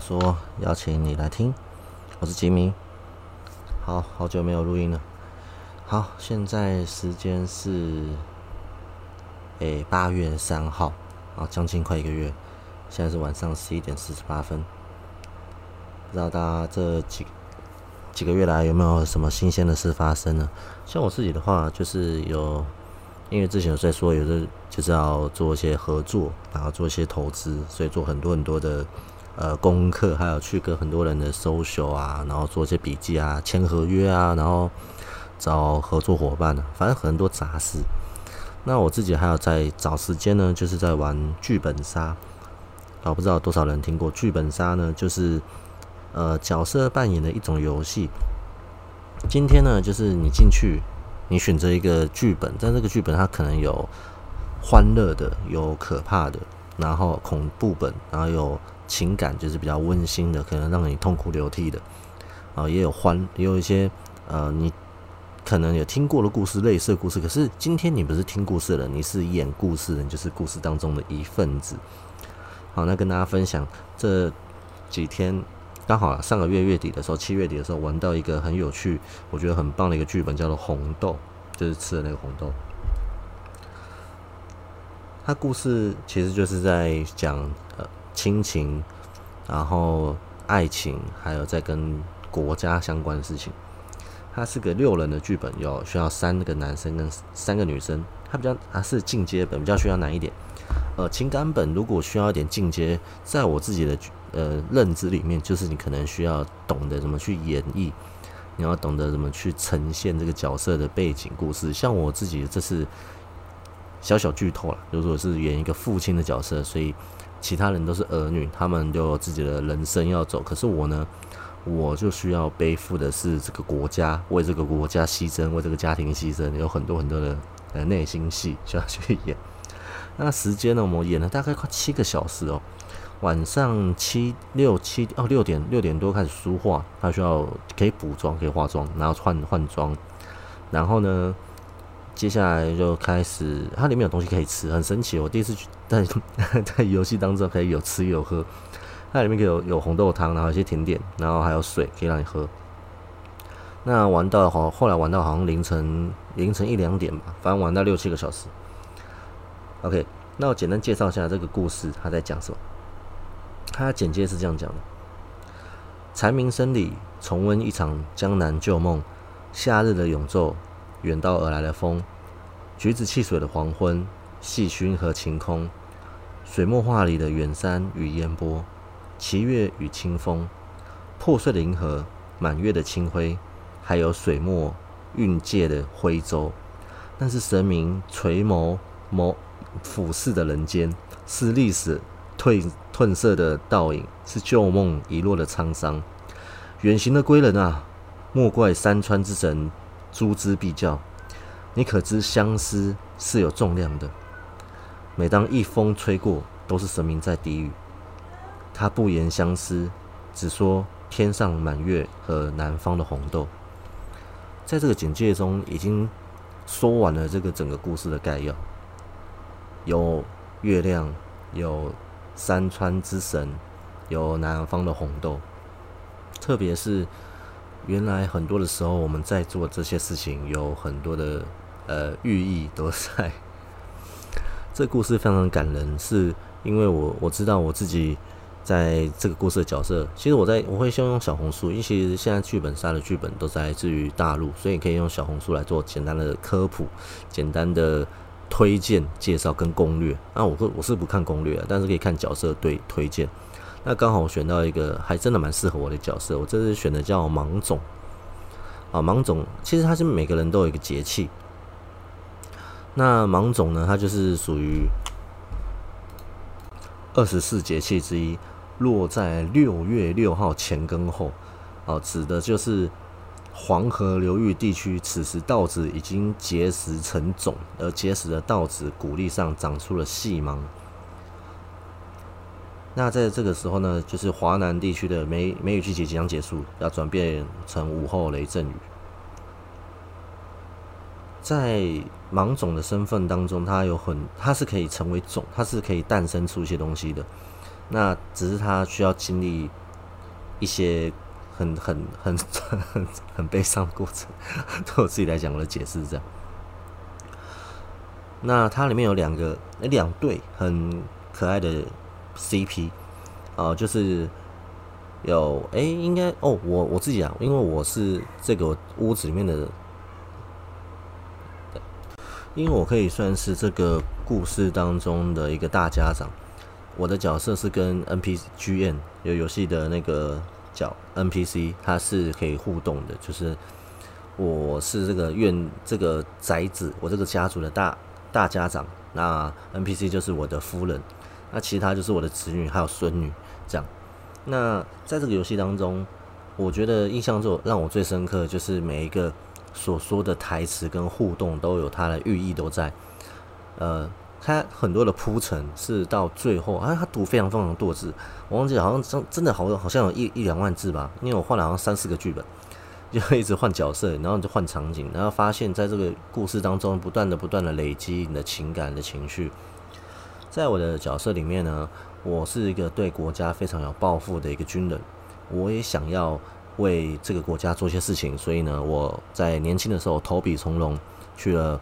说，邀请你来听。我是吉米，好好久没有录音了。好，现在时间是诶八月三号，啊，将近快一个月。现在是晚上十一点四十八分。不知道大家这几几个月来有没有什么新鲜的事发生呢？像我自己的话，就是有，因为之前有在说，有的就是要做一些合作，然后做一些投资，所以做很多很多的呃功课，还有去跟很多人的 social 啊，然后做一些笔记啊，签合约啊，然后找合作伙伴啊，反正很多杂事。那我自己还有在找时间呢，就是在玩剧本杀。我不知道多少人听过剧本杀呢？就是呃角色扮演的一种游戏。今天呢，就是你进去，你选择一个剧本，但这个剧本它可能有欢乐的，有可怕的，然后恐怖本，然后有情感，就是比较温馨的，可能让你痛哭流涕的啊，也有欢，也有一些呃你可能有听过的故事，类似的故事。可是今天你不是听故事的人，你是演故事的，你就是故事当中的一份子。好，那跟大家分享这几天刚好上个月月底的时候，七月底的时候玩到一个很有趣，我觉得很棒的一个剧本，叫做《红豆》，就是吃的那个红豆。它故事其实就是在讲呃亲情，然后爱情，还有在跟国家相关的事情。它是个六人的剧本，有需要三个男生跟三个女生。它比较它是进阶本，比较需要难一点。呃，情感本如果需要一点进阶，在我自己的呃认知里面，就是你可能需要懂得怎么去演绎，你要懂得怎么去呈现这个角色的背景故事。像我自己这是小小剧透了，就如果是演一个父亲的角色，所以其他人都是儿女，他们都有自己的人生要走。可是我呢，我就需要背负的是这个国家，为这个国家牺牲，为这个家庭牺牲，有很多很多的呃内心戏需要去演。那时间呢？我们演了大概快七个小时哦。晚上七六七哦六点六点多开始梳化，他需要可以补妆，可以化妆，然后换换装。然后呢，接下来就开始，它里面有东西可以吃，很神奇。我第一次在 在游戏当中可以有吃有喝。它里面有有红豆汤，然后一些甜点，然后还有水可以让你喝。那玩到好，后来玩到好像凌晨凌晨一两点吧，反正玩到六七个小时。OK，那我简单介绍一下这个故事，他在讲什么？他简介是这样讲的：蝉鸣声里重温一场江南旧梦，夏日的永昼，远道而来的风，橘子汽水的黄昏，细熏和晴空，水墨画里的远山与烟波，奇月与清风，破碎的银河，满月的清辉，还有水墨蕴藉的徽州，那是神明垂眸眸。俯视的人间，是历史褪褪色的倒影，是旧梦遗落的沧桑。远行的归人啊，莫怪山川之神诛之必较。你可知相思是有重量的？每当一风吹过，都是神明在低语。他不言相思，只说天上满月和南方的红豆。在这个简介中，已经说完了这个整个故事的概要。有月亮，有山川之神，有南方的红豆。特别是原来很多的时候，我们在做这些事情，有很多的呃寓意都在。这故事非常感人，是因为我我知道我自己在这个故事的角色。其实我在我会先用小红书，因为其实现在剧本杀的剧本都是来自于大陆，所以可以用小红书来做简单的科普，简单的。推荐、介绍跟攻略，那我我是不看攻略，但是可以看角色对推荐。那刚好我选到一个还真的蛮适合我的角色，我这次选的叫芒种。啊，芒种其实他是每个人都有一个节气。那芒种呢，它就是属于二十四节气之一，落在六月六号前跟后。哦，指的就是。黄河流域地区，此时稻子已经结实成种，而结实的稻子谷粒上长出了细芒。那在这个时候呢，就是华南地区的梅梅雨季节即将结束，要转变成午后雷阵雨。在芒种的身份当中，它有很，它是可以成为种，它是可以诞生出一些东西的。那只是它需要经历一些很很很很很悲伤的过程。对我自己来讲，我的解释是这样。那它里面有两个两对很可爱的 CP，哦，就是有哎，应该哦，我我自己啊，因为我是这个屋子里面的，因为我可以算是这个故事当中的一个大家长。我的角色是跟 NPGN 有游戏的那个角 NPC，它是可以互动的，就是我是这个院这个宅子，我这个家族的大。大家长，那 NPC 就是我的夫人，那其他就是我的子女还有孙女，这样。那在这个游戏当中，我觉得印象中让我最深刻就是每一个所说的台词跟互动都有它的寓意都在。呃，它很多的铺陈是到最后，啊，他读非常非常多字，我忘记好像真真的好好像有一一两万字吧，因为我换了好像三四个剧本。就一直换角色，然后就换场景，然后发现，在这个故事当中，不断的、不断的累积你的情感的情绪。在我的角色里面呢，我是一个对国家非常有抱负的一个军人，我也想要为这个国家做些事情，所以呢，我在年轻的时候投笔从戎，去了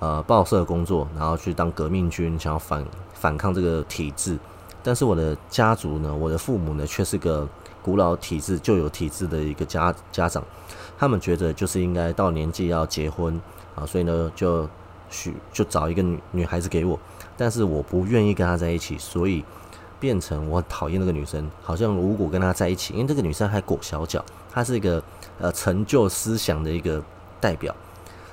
呃报社工作，然后去当革命军，想要反反抗这个体制。但是我的家族呢，我的父母呢，却是个。古老体制旧有体制的一个家家长，他们觉得就是应该到年纪要结婚啊，所以呢就许就找一个女女孩子给我，但是我不愿意跟她在一起，所以变成我讨厌那个女生。好像如果跟她在一起，因为这个女生还裹小脚，她是一个呃成就思想的一个代表。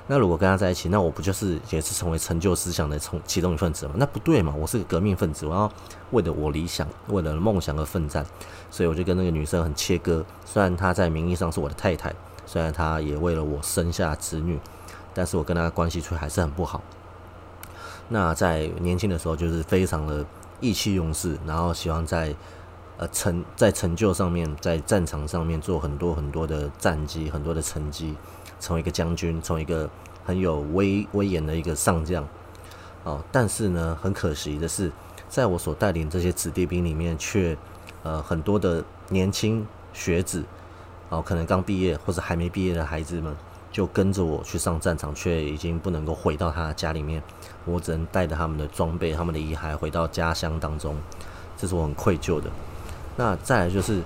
那如果跟他在一起，那我不就是也是成为成就思想的从其中一份子吗？那不对嘛！我是个革命分子，我要为了我理想、为了梦想而奋战，所以我就跟那个女生很切割。虽然她在名义上是我的太太，虽然她也为了我生下子女，但是我跟她关系却还是很不好。那在年轻的时候，就是非常的意气用事，然后希望在呃成在成就上面，在战场上面做很多很多的战绩，很多的成绩。成为一个将军，成为一个很有威威严的一个上将，哦，但是呢，很可惜的是，在我所带领这些子弟兵里面，却呃很多的年轻学子，哦，可能刚毕业或者还没毕业的孩子们，就跟着我去上战场，却已经不能够回到他家里面，我只能带着他们的装备、他们的遗骸回到家乡当中，这是我很愧疚的。那再来就是，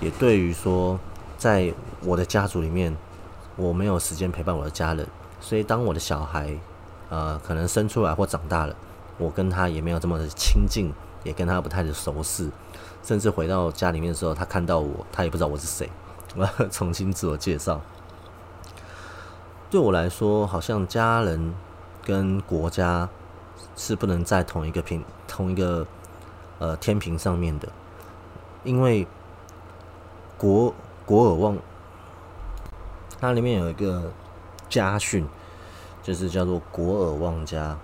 也对于说，在我的家族里面。我没有时间陪伴我的家人，所以当我的小孩，呃，可能生出来或长大了，我跟他也没有这么的亲近，也跟他不太的熟识，甚至回到家里面的时候，他看到我，他也不知道我是谁，我要重新自我介绍。对我来说，好像家人跟国家是不能在同一个平同一个呃天平上面的，因为国国尔望。它里面有一个家训，就是叫做“国尔忘家”。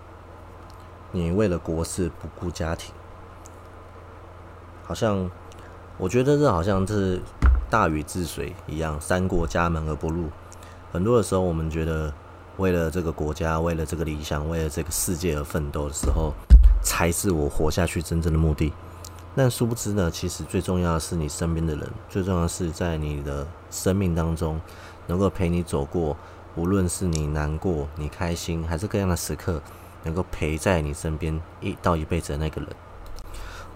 你为了国事不顾家庭，好像我觉得这好像是大禹治水一样，“三过家门而不入”。很多的时候，我们觉得为了这个国家、为了这个理想、为了这个世界而奋斗的时候，才是我活下去真正的目的。但殊不知呢，其实最重要的是你身边的人，最重要的是在你的生命当中。能够陪你走过，无论是你难过、你开心，还是各样的时刻，能够陪在你身边一到一辈子的那个人。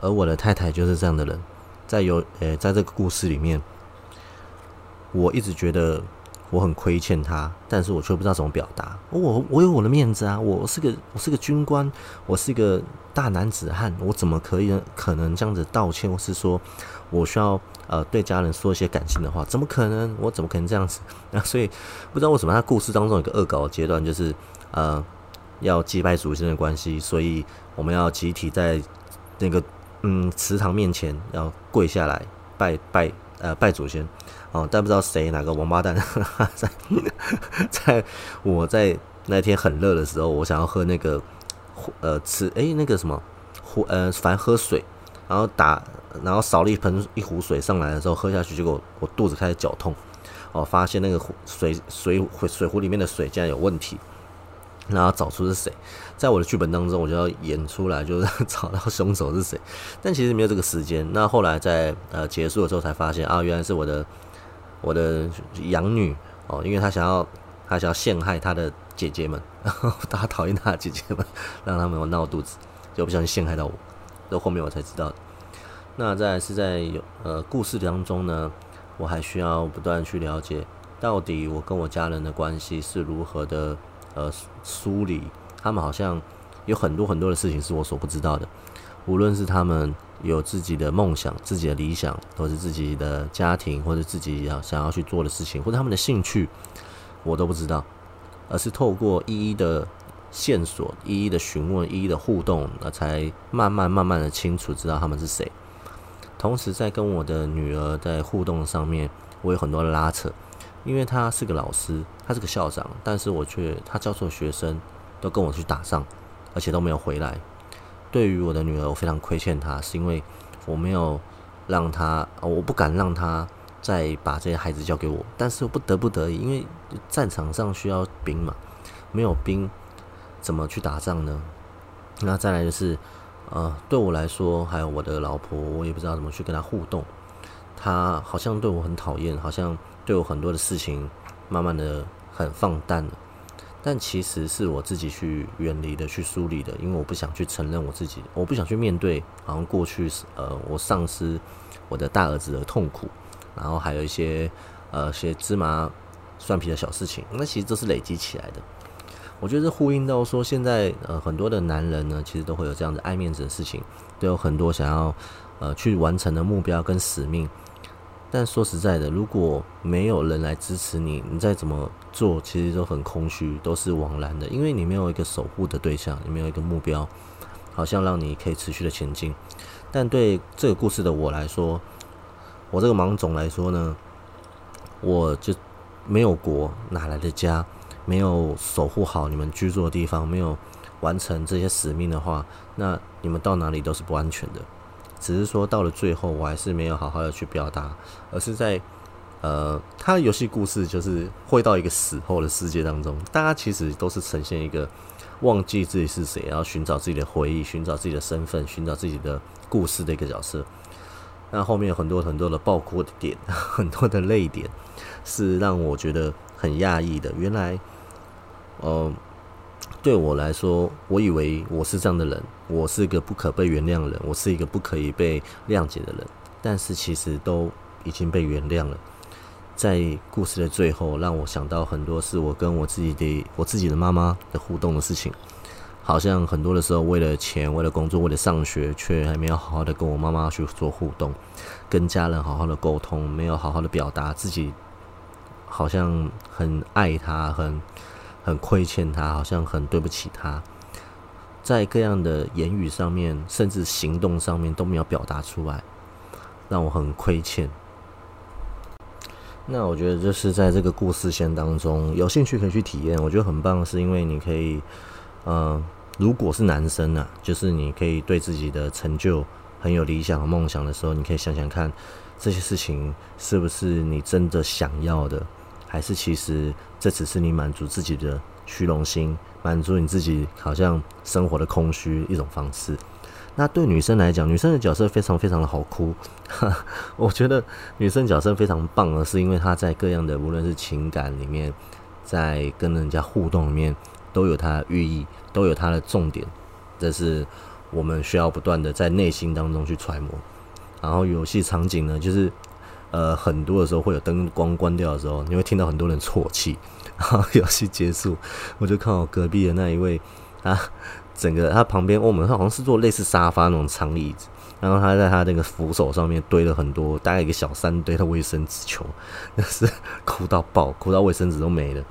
而我的太太就是这样的人，在有呃，在这个故事里面，我一直觉得我很亏欠他，但是我却不知道怎么表达。我我有我的面子啊，我是个我是个军官，我是一个大男子汉，我怎么可以可能这样子道歉，或是说我需要？呃，对家人说一些感性的话，怎么可能？我怎么可能这样子？那 所以不知道为什么他故事当中有个恶搞的阶段，就是呃要祭拜祖先的关系，所以我们要集体在那个嗯祠堂面前要跪下来拜拜呃拜祖先。哦，但不知道谁哪个王八蛋。在 在我在那天很热的时候，我想要喝那个呃吃哎那个什么壶呃反正喝水。然后打，然后扫了一盆一壶水上来的时候，喝下去，结果我肚子开始绞痛，哦，发现那个水水水壶里面的水竟然有问题，然后找出是谁。在我的剧本当中，我就要演出来，就是 找到凶手是谁。但其实没有这个时间。那后来在呃结束的时候才发现啊，原来是我的我的养女哦，因为她想要她想要陷害她的姐姐们，然后她讨厌她的姐姐们，让他们闹肚子，就不小心陷害到我。到后面我才知道。那再是在有呃故事当中呢，我还需要不断去了解，到底我跟我家人的关系是如何的呃梳理。他们好像有很多很多的事情是我所不知道的，无论是他们有自己的梦想、自己的理想，或是自己的家庭，或者自己要想要去做的事情，或者他们的兴趣，我都不知道，而是透过一一的线索、一一的询问、一一的互动，那才慢慢慢慢的清楚知道他们是谁。同时，在跟我的女儿在互动上面，我有很多的拉扯，因为他是个老师，他是个校长，但是我却他教错学生。都跟我去打仗，而且都没有回来。对于我的女儿，我非常亏欠她，是因为我没有让她，我不敢让她再把这些孩子交给我。但是不得不得已，因为战场上需要兵嘛，没有兵怎么去打仗呢？那再来就是，呃，对我来说，还有我的老婆，我也不知道怎么去跟她互动。她好像对我很讨厌，好像对我很多的事情慢慢的很放淡了。但其实是我自己去远离的，去梳理的，因为我不想去承认我自己，我不想去面对，好像过去呃，我丧失我的大儿子的痛苦，然后还有一些呃些芝麻蒜皮的小事情，那其实都是累积起来的。我觉得这呼应到说，现在呃很多的男人呢，其实都会有这样的爱面子的事情，都有很多想要呃去完成的目标跟使命。但说实在的，如果没有人来支持你，你再怎么做，其实都很空虚，都是枉然的。因为你没有一个守护的对象，你没有一个目标，好像让你可以持续的前进。但对这个故事的我来说，我这个盲种来说呢，我就没有国，哪来的家？没有守护好你们居住的地方，没有完成这些使命的话，那你们到哪里都是不安全的。只是说到了最后，我还是没有好好的去表达，而是在呃，他的游戏故事就是会到一个死后的世界当中，大家其实都是呈现一个忘记自己是谁，然后寻找自己的回忆，寻找自己的身份，寻找自己的故事的一个角色。那后面有很多很多的爆哭的点，很多的泪点，是让我觉得很讶异的。原来，呃。对我来说，我以为我是这样的人，我是一个不可被原谅的人，我是一个不可以被谅解的人。但是其实都已经被原谅了。在故事的最后，让我想到很多是我跟我自己的我自己的妈妈的互动的事情。好像很多的时候，为了钱，为了工作，为了上学，却还没有好好的跟我妈妈去做互动，跟家人好好的沟通，没有好好的表达自己，好像很爱她，很。很亏欠他，好像很对不起他，在各样的言语上面，甚至行动上面都没有表达出来，让我很亏欠。那我觉得就是在这个故事线当中，有兴趣可以去体验，我觉得很棒，是因为你可以，嗯，如果是男生啊，就是你可以对自己的成就很有理想和梦想的时候，你可以想想看，这些事情是不是你真的想要的。还是其实这只是你满足自己的虚荣心，满足你自己好像生活的空虚一种方式。那对女生来讲，女生的角色非常非常的好哭。我觉得女生角色非常棒的是因为她在各样的无论是情感里面，在跟人家互动里面都有她的寓意，都有她的重点。这是我们需要不断的在内心当中去揣摩。然后游戏场景呢，就是。呃，很多的时候会有灯光关掉的时候，你会听到很多人啜泣。然后游戏结束，我就看到隔壁的那一位，他整个他旁边，我们他好像是坐类似沙发那种长椅子，然后他在他那个扶手上面堆了很多，大概一个小山堆的卫生纸球，那是哭到爆，哭到卫生纸都没了。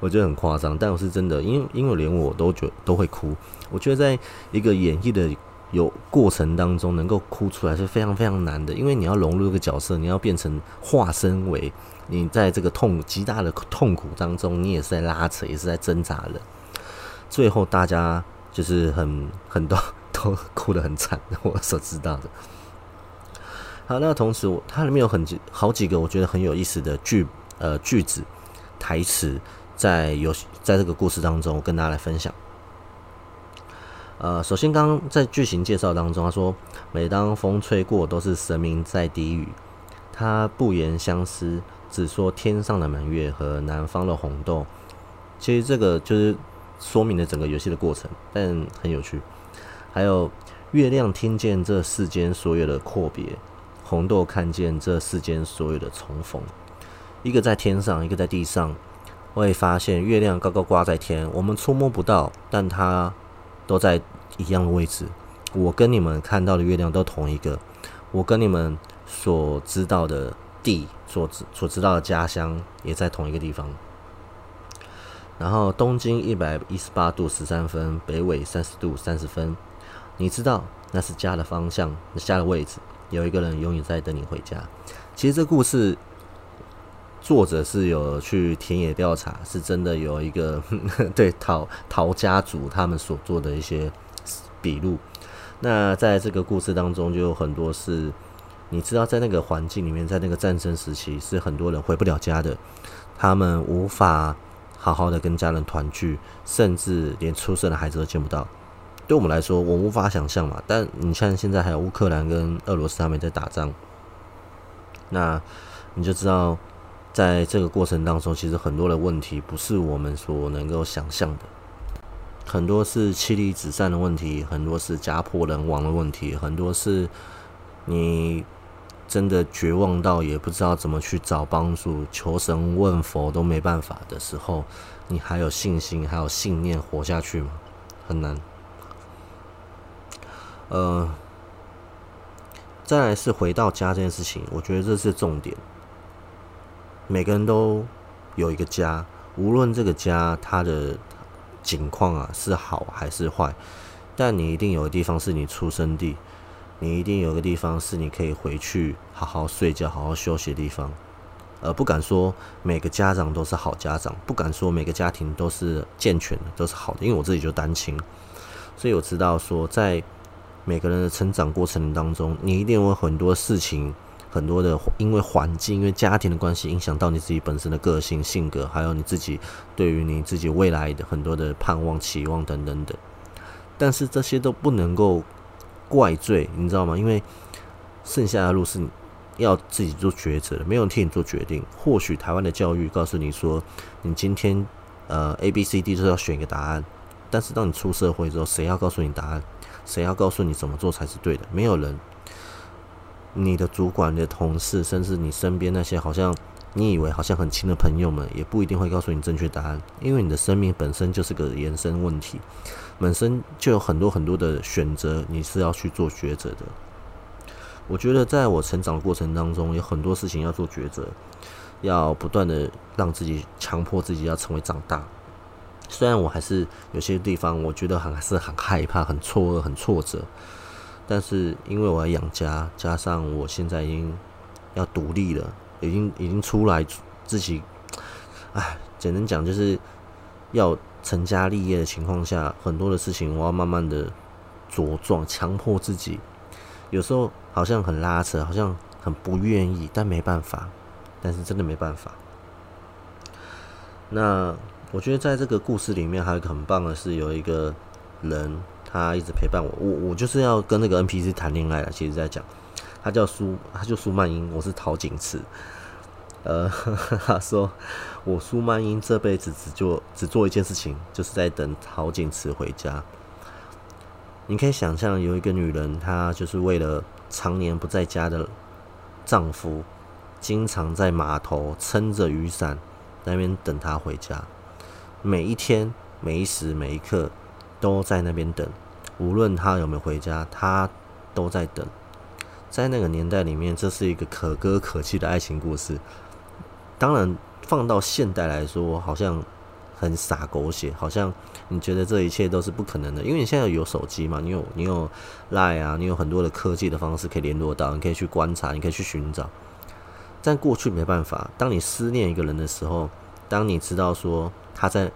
我觉得很夸张，但我是真的，因为因为连我都觉都会哭。我觉得在一个演绎的。有过程当中能够哭出来是非常非常难的，因为你要融入这个角色，你要变成化身为你在这个痛极大的痛苦当中，你也是在拉扯，也是在挣扎的。最后大家就是很很多 都哭得很惨，我所知道的。好，那同时它里面有很几好几个我觉得很有意思的句呃句子台词，在游戏在这个故事当中跟大家来分享。呃，首先刚刚在剧情介绍当中，他说每当风吹过，都是神明在低语，他不言相思，只说天上的满月和南方的红豆。其实这个就是说明了整个游戏的过程，但很有趣。还有月亮听见这世间所有的阔别，红豆看见这世间所有的重逢。一个在天上，一个在地上，会发现月亮高高挂在天，我们触摸不到，但它都在一样的位置。我跟你们看到的月亮都同一个，我跟你们所知道的地所知所知道的家乡也在同一个地方。然后东经一百一十八度十三分，北纬三十度三十分。你知道那是家的方向，家的位置。有一个人永远在等你回家。其实这故事作者是有去田野调查，是真的有一个 对陶陶家族他们所做的一些笔录。那在这个故事当中，就有很多是你知道，在那个环境里面，在那个战争时期，是很多人回不了家的，他们无法。好好的跟家人团聚，甚至连出生的孩子都见不到。对我们来说，我无法想象嘛。但你看，现在还有乌克兰跟俄罗斯他们在打仗，那你就知道，在这个过程当中，其实很多的问题不是我们所能够想象的。很多是妻离子散的问题，很多是家破人亡的问题，很多是你。真的绝望到也不知道怎么去找帮助，求神问佛都没办法的时候，你还有信心，还有信念活下去吗？很难。呃，再来是回到家这件事情，我觉得这是重点。每个人都有一个家，无论这个家它的景况啊是好还是坏，但你一定有个地方是你出生地。你一定有个地方是你可以回去好好睡觉、好好休息的地方，呃，不敢说每个家长都是好家长，不敢说每个家庭都是健全的、都是好的，因为我自己就单亲，所以我知道说，在每个人的成长过程当中，你一定有很多事情、很多的因为环境、因为家庭的关系，影响到你自己本身的个性、性格，还有你自己对于你自己未来的很多的盼望、期望等等等，但是这些都不能够。怪罪，你知道吗？因为剩下的路是你要自己做抉择的，没有人替你做决定。或许台湾的教育告诉你说，你今天呃 A B C D 就是要选一个答案，但是当你出社会之后，谁要告诉你答案？谁要告诉你怎么做才是对的？没有人。你的主管、你的同事，甚至你身边那些好像你以为好像很亲的朋友们，也不一定会告诉你正确答案，因为你的生命本身就是个延伸问题。本身就有很多很多的选择，你是要去做抉择的。我觉得在我成长的过程当中，有很多事情要做抉择，要不断的让自己强迫自己要成为长大。虽然我还是有些地方我觉得很还是很害怕、很错愕、很挫折，但是因为我要养家，加上我现在已经要独立了，已经已经出来自己，哎，简单讲就是要。成家立业的情况下，很多的事情我要慢慢的茁壮，强迫自己。有时候好像很拉扯，好像很不愿意，但没办法。但是真的没办法。那我觉得在这个故事里面，还有一个很棒的是，有一个人他一直陪伴我。我我就是要跟那个 NPC 谈恋爱了。其实在讲，他叫苏，他叫苏曼英，我是陶景次。呃，他说我苏曼英这辈子只做只做一件事情，就是在等陶景慈回家。你可以想象，有一个女人，她就是为了常年不在家的丈夫，经常在码头撑着雨伞那边等他回家，每一天、每一时、每一刻都在那边等，无论他有没有回家，他都在等。在那个年代里面，这是一个可歌可泣的爱情故事。当然，放到现代来说，好像很傻狗血，好像你觉得这一切都是不可能的，因为你现在有手机嘛，你有你有 Line 啊，你有很多的科技的方式可以联络到，你可以去观察，你可以去寻找。但过去没办法，当你思念一个人的时候，当你知道说他在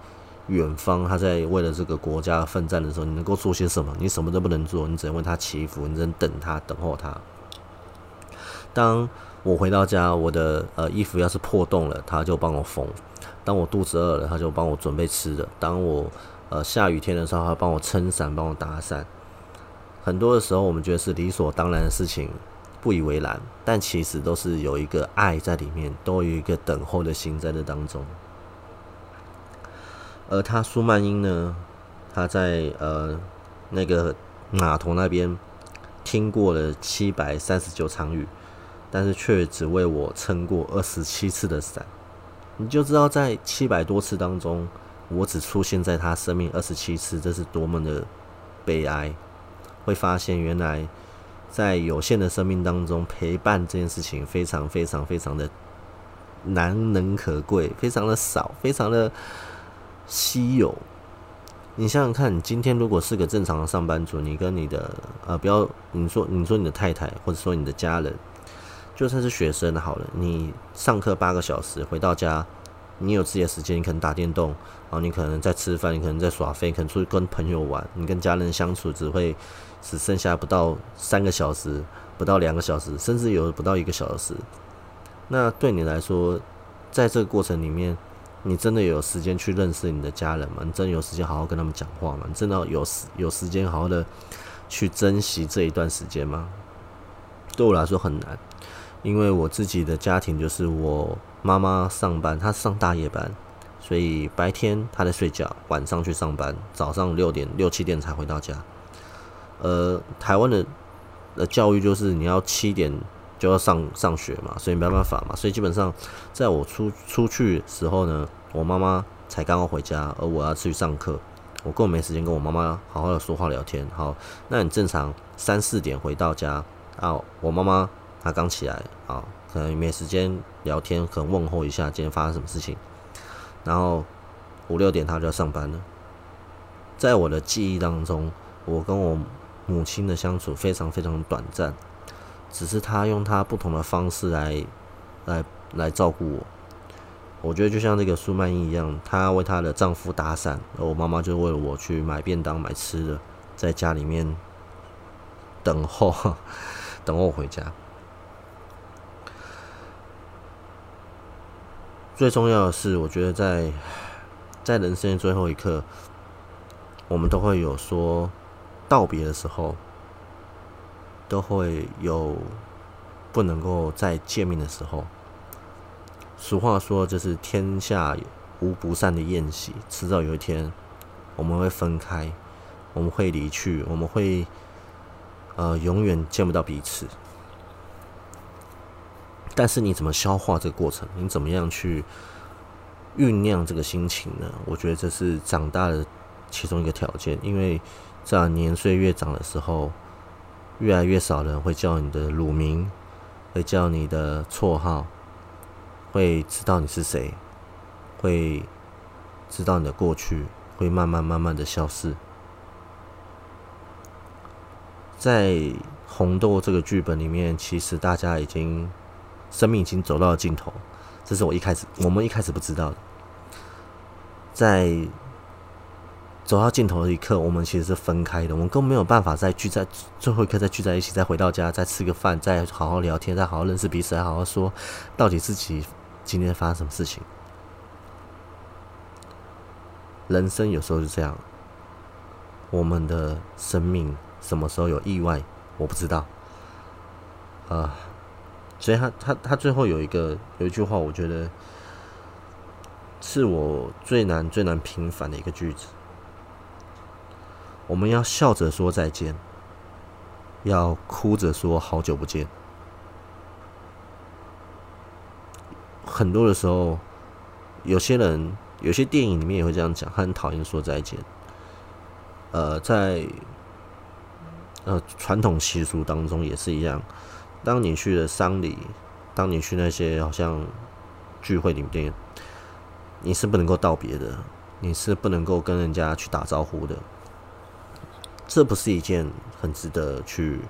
远方，他在为了这个国家奋战的时候，你能够做些什么？你什么都不能做，你只能为他祈福，你只能等他，等候他。当我回到家，我的呃衣服要是破洞了，他就帮我缝；当我肚子饿了，他就帮我准备吃的；当我呃下雨天的时候，他帮我撑伞，帮我打伞。很多的时候，我们觉得是理所当然的事情，不以为然，但其实都是有一个爱在里面，都有一个等候的心在这当中。而他苏曼英呢，他在呃那个码头那边。听过了七百三十九场雨，但是却只为我撑过二十七次的伞。你就知道，在七百多次当中，我只出现在他生命二十七次，这是多么的悲哀。会发现，原来在有限的生命当中，陪伴这件事情非常非常非常的难能可贵，非常的少，非常的稀有。你想想看，你今天如果是个正常的上班族，你跟你的呃，不要你说你说你的太太，或者说你的家人，就算是学生好了，你上课八个小时回到家，你有自己的时间，你可能打电动，然后你可能在吃饭，你可能在耍飞，可能出去跟朋友玩，你跟家人相处只会只剩下不到三个小时，不到两个小时，甚至有不到一个小时。那对你来说，在这个过程里面。你真的有时间去认识你的家人吗？你真的有时间好好跟他们讲话吗？你真的有时有时间好好的去珍惜这一段时间吗？对我来说很难，因为我自己的家庭就是我妈妈上班，她上大夜班，所以白天她在睡觉，晚上去上班，早上六点六七点才回到家。呃，台湾的呃教育就是你要七点。就要上上学嘛，所以没办法嘛，所以基本上在我出出去时候呢，我妈妈才刚刚回家，而我要去上课，我根本没时间跟我妈妈好好的说话聊天。好，那你正常三四点回到家啊，我妈妈她刚起来啊，可能没时间聊天，可能问候一下今天发生什么事情，然后五六点她就要上班了。在我的记忆当中，我跟我母亲的相处非常非常短暂。只是她用她不同的方式来，来来照顾我。我觉得就像那个苏曼英一样，她为她的丈夫打伞，而我妈妈就为了我去买便当、买吃的，在家里面等候，等我回家。最重要的是，我觉得在在人生的最后一刻，我们都会有说道别的时候。都会有不能够再见面的时候。俗话说，就是天下无不散的宴席，迟早有一天我们会分开，我们会离去，我们会呃永远见不到彼此。但是你怎么消化这个过程？你怎么样去酝酿这个心情呢？我觉得这是长大的其中一个条件，因为在年岁越长的时候。越来越少人会叫你的乳名，会叫你的绰号，会知道你是谁，会知道你的过去，会慢慢慢慢的消失。在红豆这个剧本里面，其实大家已经生命已经走到了尽头，这是我一开始我们一开始不知道的，在。走到尽头的一刻，我们其实是分开的，我们更没有办法再聚在最后一刻再聚在一起，再回到家，再吃个饭，再好好聊天，再好好认识彼此，再好好说到底自己今天发生什么事情。人生有时候是这样，我们的生命什么时候有意外，我不知道。啊，所以他他他最后有一个有一句话，我觉得是我最难最难平反的一个句子。我们要笑着说再见，要哭着说好久不见。很多的时候，有些人、有些电影里面也会这样讲，他很讨厌说再见。呃，在呃传统习俗当中也是一样，当你去了丧礼，当你去那些好像聚会里面，你是不能够道别的，你是不能够跟人家去打招呼的。这不是一件很值得去，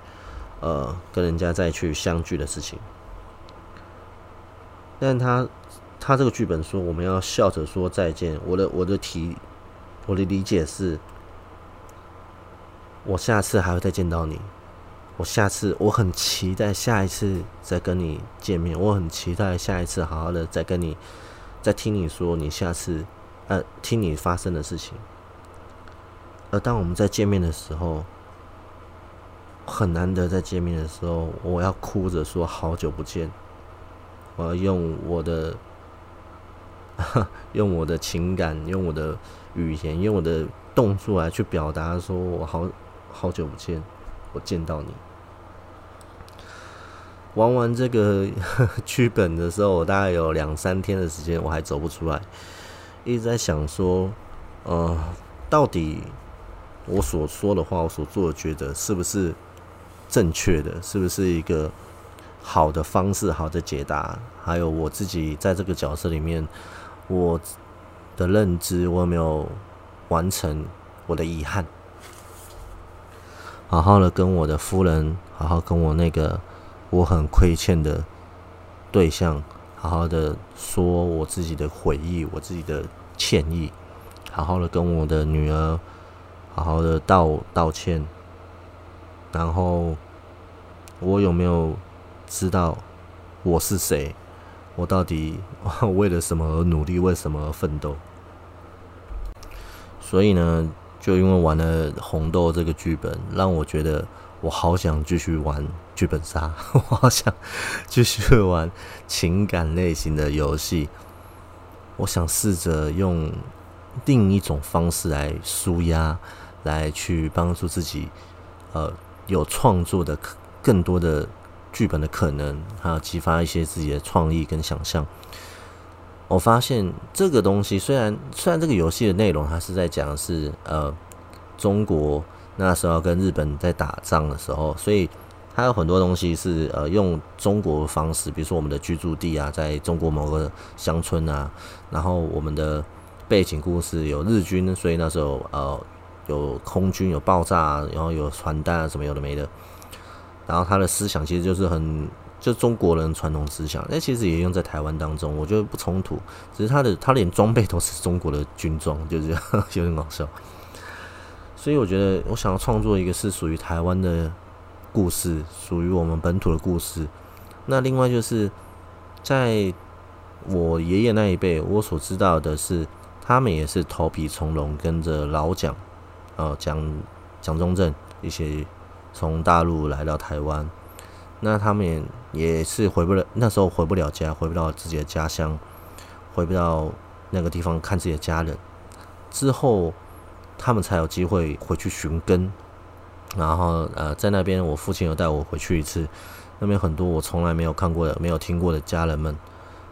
呃，跟人家再去相聚的事情。但他他这个剧本说我们要笑着说再见。我的我的题，我的理解是，我下次还会再见到你，我下次我很期待下一次再跟你见面，我很期待下一次好好的再跟你再听你说你下次呃听你发生的事情。而当我们在见面的时候，很难得在见面的时候，我要哭着说好久不见，我要用我的 用我的情感，用我的语言，用我的动作来去表达，说我好好久不见，我见到你。玩完这个 剧本的时候，我大概有两三天的时间，我还走不出来，一直在想说，呃，到底我所说的话，我所做的觉得是不是正确的？是不是一个好的方式、好的解答？还有我自己在这个角色里面，我的认知，我有没有完成我的遗憾？好好的跟我的夫人，好好跟我那个。我很亏欠的对象，好好的说我自己的悔意，我自己的歉意，好好的跟我的女儿好好的道道歉。然后我有没有知道我是谁？我到底为了什么而努力？为什么而奋斗？所以呢，就因为玩了红豆这个剧本，让我觉得。我好想继续玩剧本杀，我好想继续玩情感类型的游戏。我想试着用另一种方式来舒压，来去帮助自己，呃，有创作的更多的剧本的可能，还有激发一些自己的创意跟想象。我发现这个东西虽然虽然这个游戏的内容它是在讲是呃中国。那时候跟日本在打仗的时候，所以它有很多东西是呃用中国方式，比如说我们的居住地啊，在中国某个乡村啊，然后我们的背景故事有日军，所以那时候呃有空军有爆炸，然后有传单啊什么有的没的，然后他的思想其实就是很就中国人传统思想，那其实也用在台湾当中，我觉得不冲突，只是他的他连装备都是中国的军装，就是 有点搞笑。所以我觉得，我想要创作一个是属于台湾的故事，属于我们本土的故事。那另外就是，在我爷爷那一辈，我所知道的是，他们也是头皮从容，跟着老蒋，呃，蒋蒋中正一些从大陆来到台湾。那他们也也是回不了，那时候回不了家，回不到自己的家乡，回不到那个地方看自己的家人。之后。他们才有机会回去寻根，然后呃，在那边我父亲有带我回去一次，那边很多我从来没有看过的、没有听过的家人们，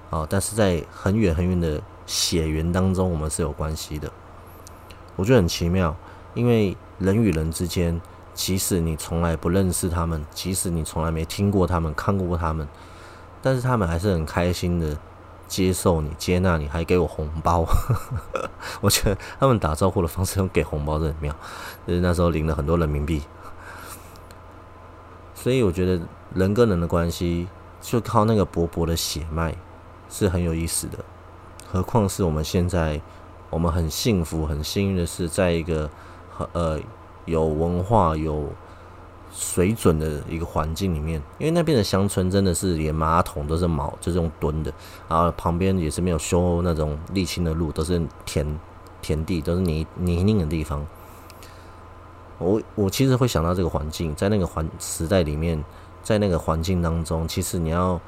啊，但是在很远很远的血缘当中，我们是有关系的。我觉得很奇妙，因为人与人之间，即使你从来不认识他们，即使你从来没听过他们、看过他们，但是他们还是很开心的。接受你，接纳你，还给我红包。我觉得他们打招呼的方式用给红包，很妙。就是那时候领了很多人民币，所以我觉得人跟人的关系就靠那个薄薄的血脉是很有意思的。何况是我们现在，我们很幸福、很幸运的是，在一个呃有文化有。水准的一个环境里面，因为那边的乡村真的是连马桶都是毛，就是用蹲的，然后旁边也是没有修那种沥青的路，都是田田地，都是泥泥泞的地方。我我其实会想到这个环境，在那个环时代里面，在那个环境当中，其实你要。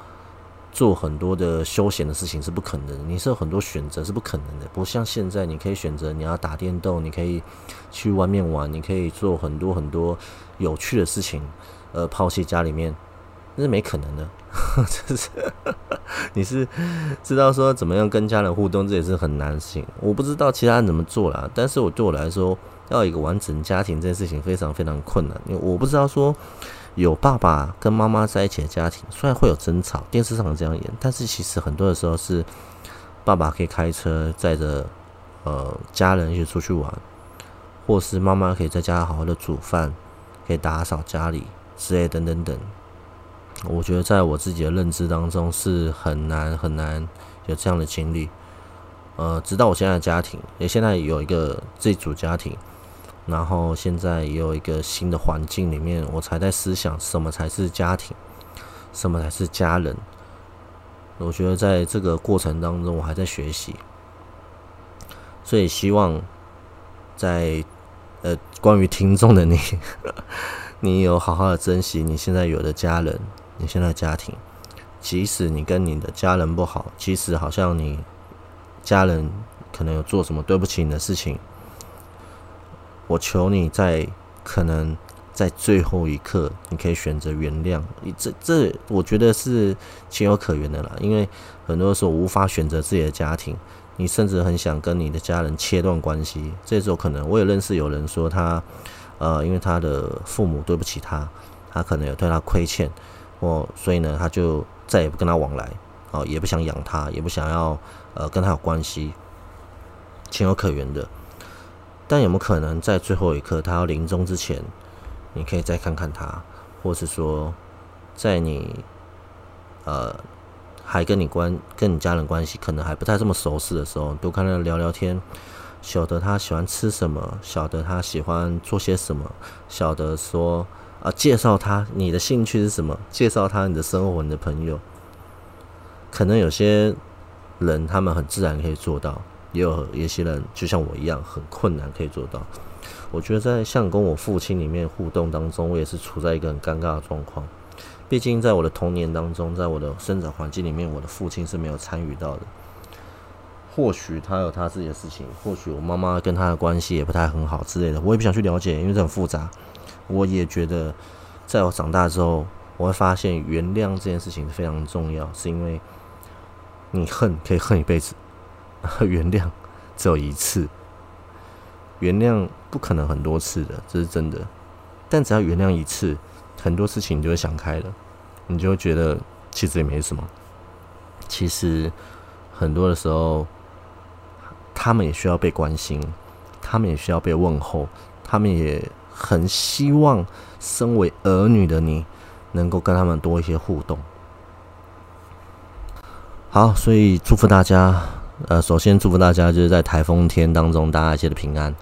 做很多的休闲的事情是不可能，你是有很多选择是不可能的，不像现在你可以选择你要打电动，你可以去外面玩，你可以做很多很多有趣的事情，呃，抛弃家里面那是没可能的，这是 你是知道说怎么样跟家人互动，这也是很难行。我不知道其他人怎么做啦，但是我对我来说，要一个完整家庭这件事情非常非常困难，因为我不知道说。有爸爸跟妈妈在一起的家庭，虽然会有争吵，电视上这样演，但是其实很多的时候是爸爸可以开车载着呃家人一起出去玩，或是妈妈可以在家好好的煮饭，可以打扫家里之类等等等。我觉得在我自己的认知当中是很难很难有这样的经历。呃，直到我现在的家庭，也现在有一个自己组家庭，然后现在也有一个新的环境里面，我才在思想什么才是家庭，什么才是家人。我觉得在这个过程当中，我还在学习，所以希望在呃关于听众的你，你有好好的珍惜你现在有的家人，你现在家庭，即使你跟你的家人不好，即使好像你家人可能有做什么对不起你的事情。我求你在可能在最后一刻，你可以选择原谅。这这，我觉得是情有可原的啦。因为很多时候无法选择自己的家庭，你甚至很想跟你的家人切断关系。这时候可能我也认识有人说他，呃，因为他的父母对不起他，他可能有对他亏欠，或所以呢，他就再也不跟他往来，哦，也不想养他，也不想要呃跟他有关系，情有可原的。但有没有可能在最后一刻，他要临终之前，你可以再看看他，或是说，在你呃还跟你关跟你家人关系可能还不太这么熟识的时候，多看他聊聊天，晓得他喜欢吃什么，晓得他喜欢做些什么，晓得说啊介绍他你的兴趣是什么，介绍他你的生活你的朋友，可能有些人他们很自然可以做到。也有一些人就像我一样很困难可以做到。我觉得在像跟我父亲里面互动当中，我也是处在一个很尴尬的状况。毕竟在我的童年当中，在我的生长环境里面，我的父亲是没有参与到的。或许他有他自己的事情，或许我妈妈跟他的关系也不太很好之类的，我也不想去了解，因为这很复杂。我也觉得，在我长大之后，我会发现原谅这件事情非常重要，是因为你恨可以恨一辈子。原谅只有一次，原谅不可能很多次的，这是真的。但只要原谅一次，很多事情你就会想开了，你就会觉得其实也没什么。其实很多的时候，他们也需要被关心，他们也需要被问候，他们也很希望身为儿女的你能够跟他们多一些互动。好，所以祝福大家。呃，首先祝福大家就是在台风天当中，大家一切的平安。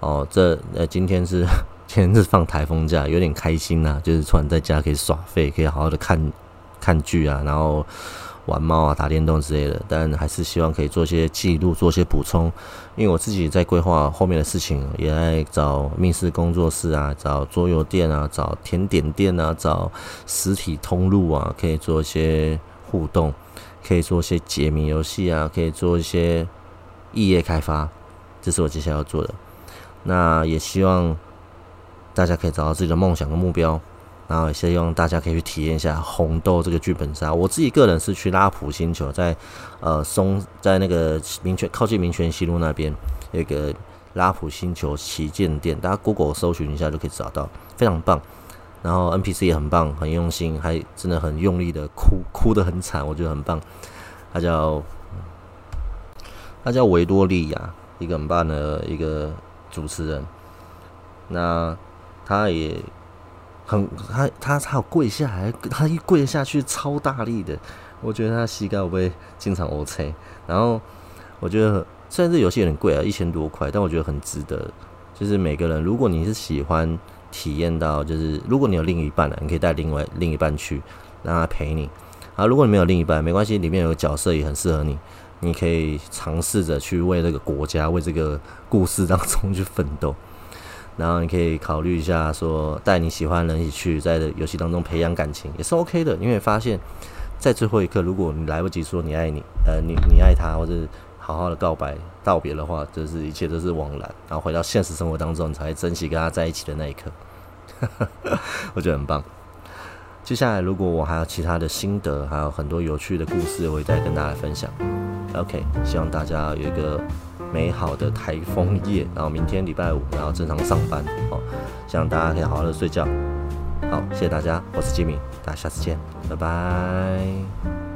哦，这呃，今天是今天是放台风假，有点开心呐，就是突然在家可以耍废，可以好好的看看剧啊，然后玩猫啊、打电动之类的。但还是希望可以做些记录，做些补充，因为我自己在规划后面的事情，也在找密室工作室啊，找桌游店啊，找甜点店啊，找实体通路啊，可以做一些互动。可以做一些解谜游戏啊，可以做一些异业开发，这是我接下来要做的。那也希望大家可以找到自己的梦想跟目标，然后也希望大家可以去体验一下红豆这个剧本杀。我自己个人是去拉普星球，在呃松在那个民权靠近民权西路那边有一个拉普星球旗舰店，大家 Google 搜寻一下就可以找到，非常棒。然后 NPC 也很棒，很用心，还真的很用力的哭，哭得很惨，我觉得很棒。他叫他叫维多利亚，一个很棒的一个主持人。那他也很他他他跪下来，他一跪下去超大力的，我觉得他膝盖会不会经常 O C。然后我觉得虽然这游戏有点贵啊，一千多块，但我觉得很值得。就是每个人，如果你是喜欢。体验到就是，如果你有另一半了，你可以带另外另一半去，让他陪你。啊，如果你没有另一半，没关系，里面有个角色也很适合你，你可以尝试着去为这个国家、为这个故事当中去奋斗。然后你可以考虑一下，说带你喜欢的人一起去，在游戏当中培养感情也是 OK 的。因为发现，在最后一刻，如果你来不及说你爱你，呃，你你爱他，或者好好的告白道别的话，就是一切都是枉然。然后回到现实生活当中，你才会珍惜跟他在一起的那一刻。我觉得很棒。接下来，如果我还有其他的心得，还有很多有趣的故事，我会再跟大家分享。OK，希望大家有一个美好的台风夜，然后明天礼拜五，然后正常上班。哦，希望大家可以好好的睡觉。好，谢谢大家，我是杰米，大家下次见，拜拜。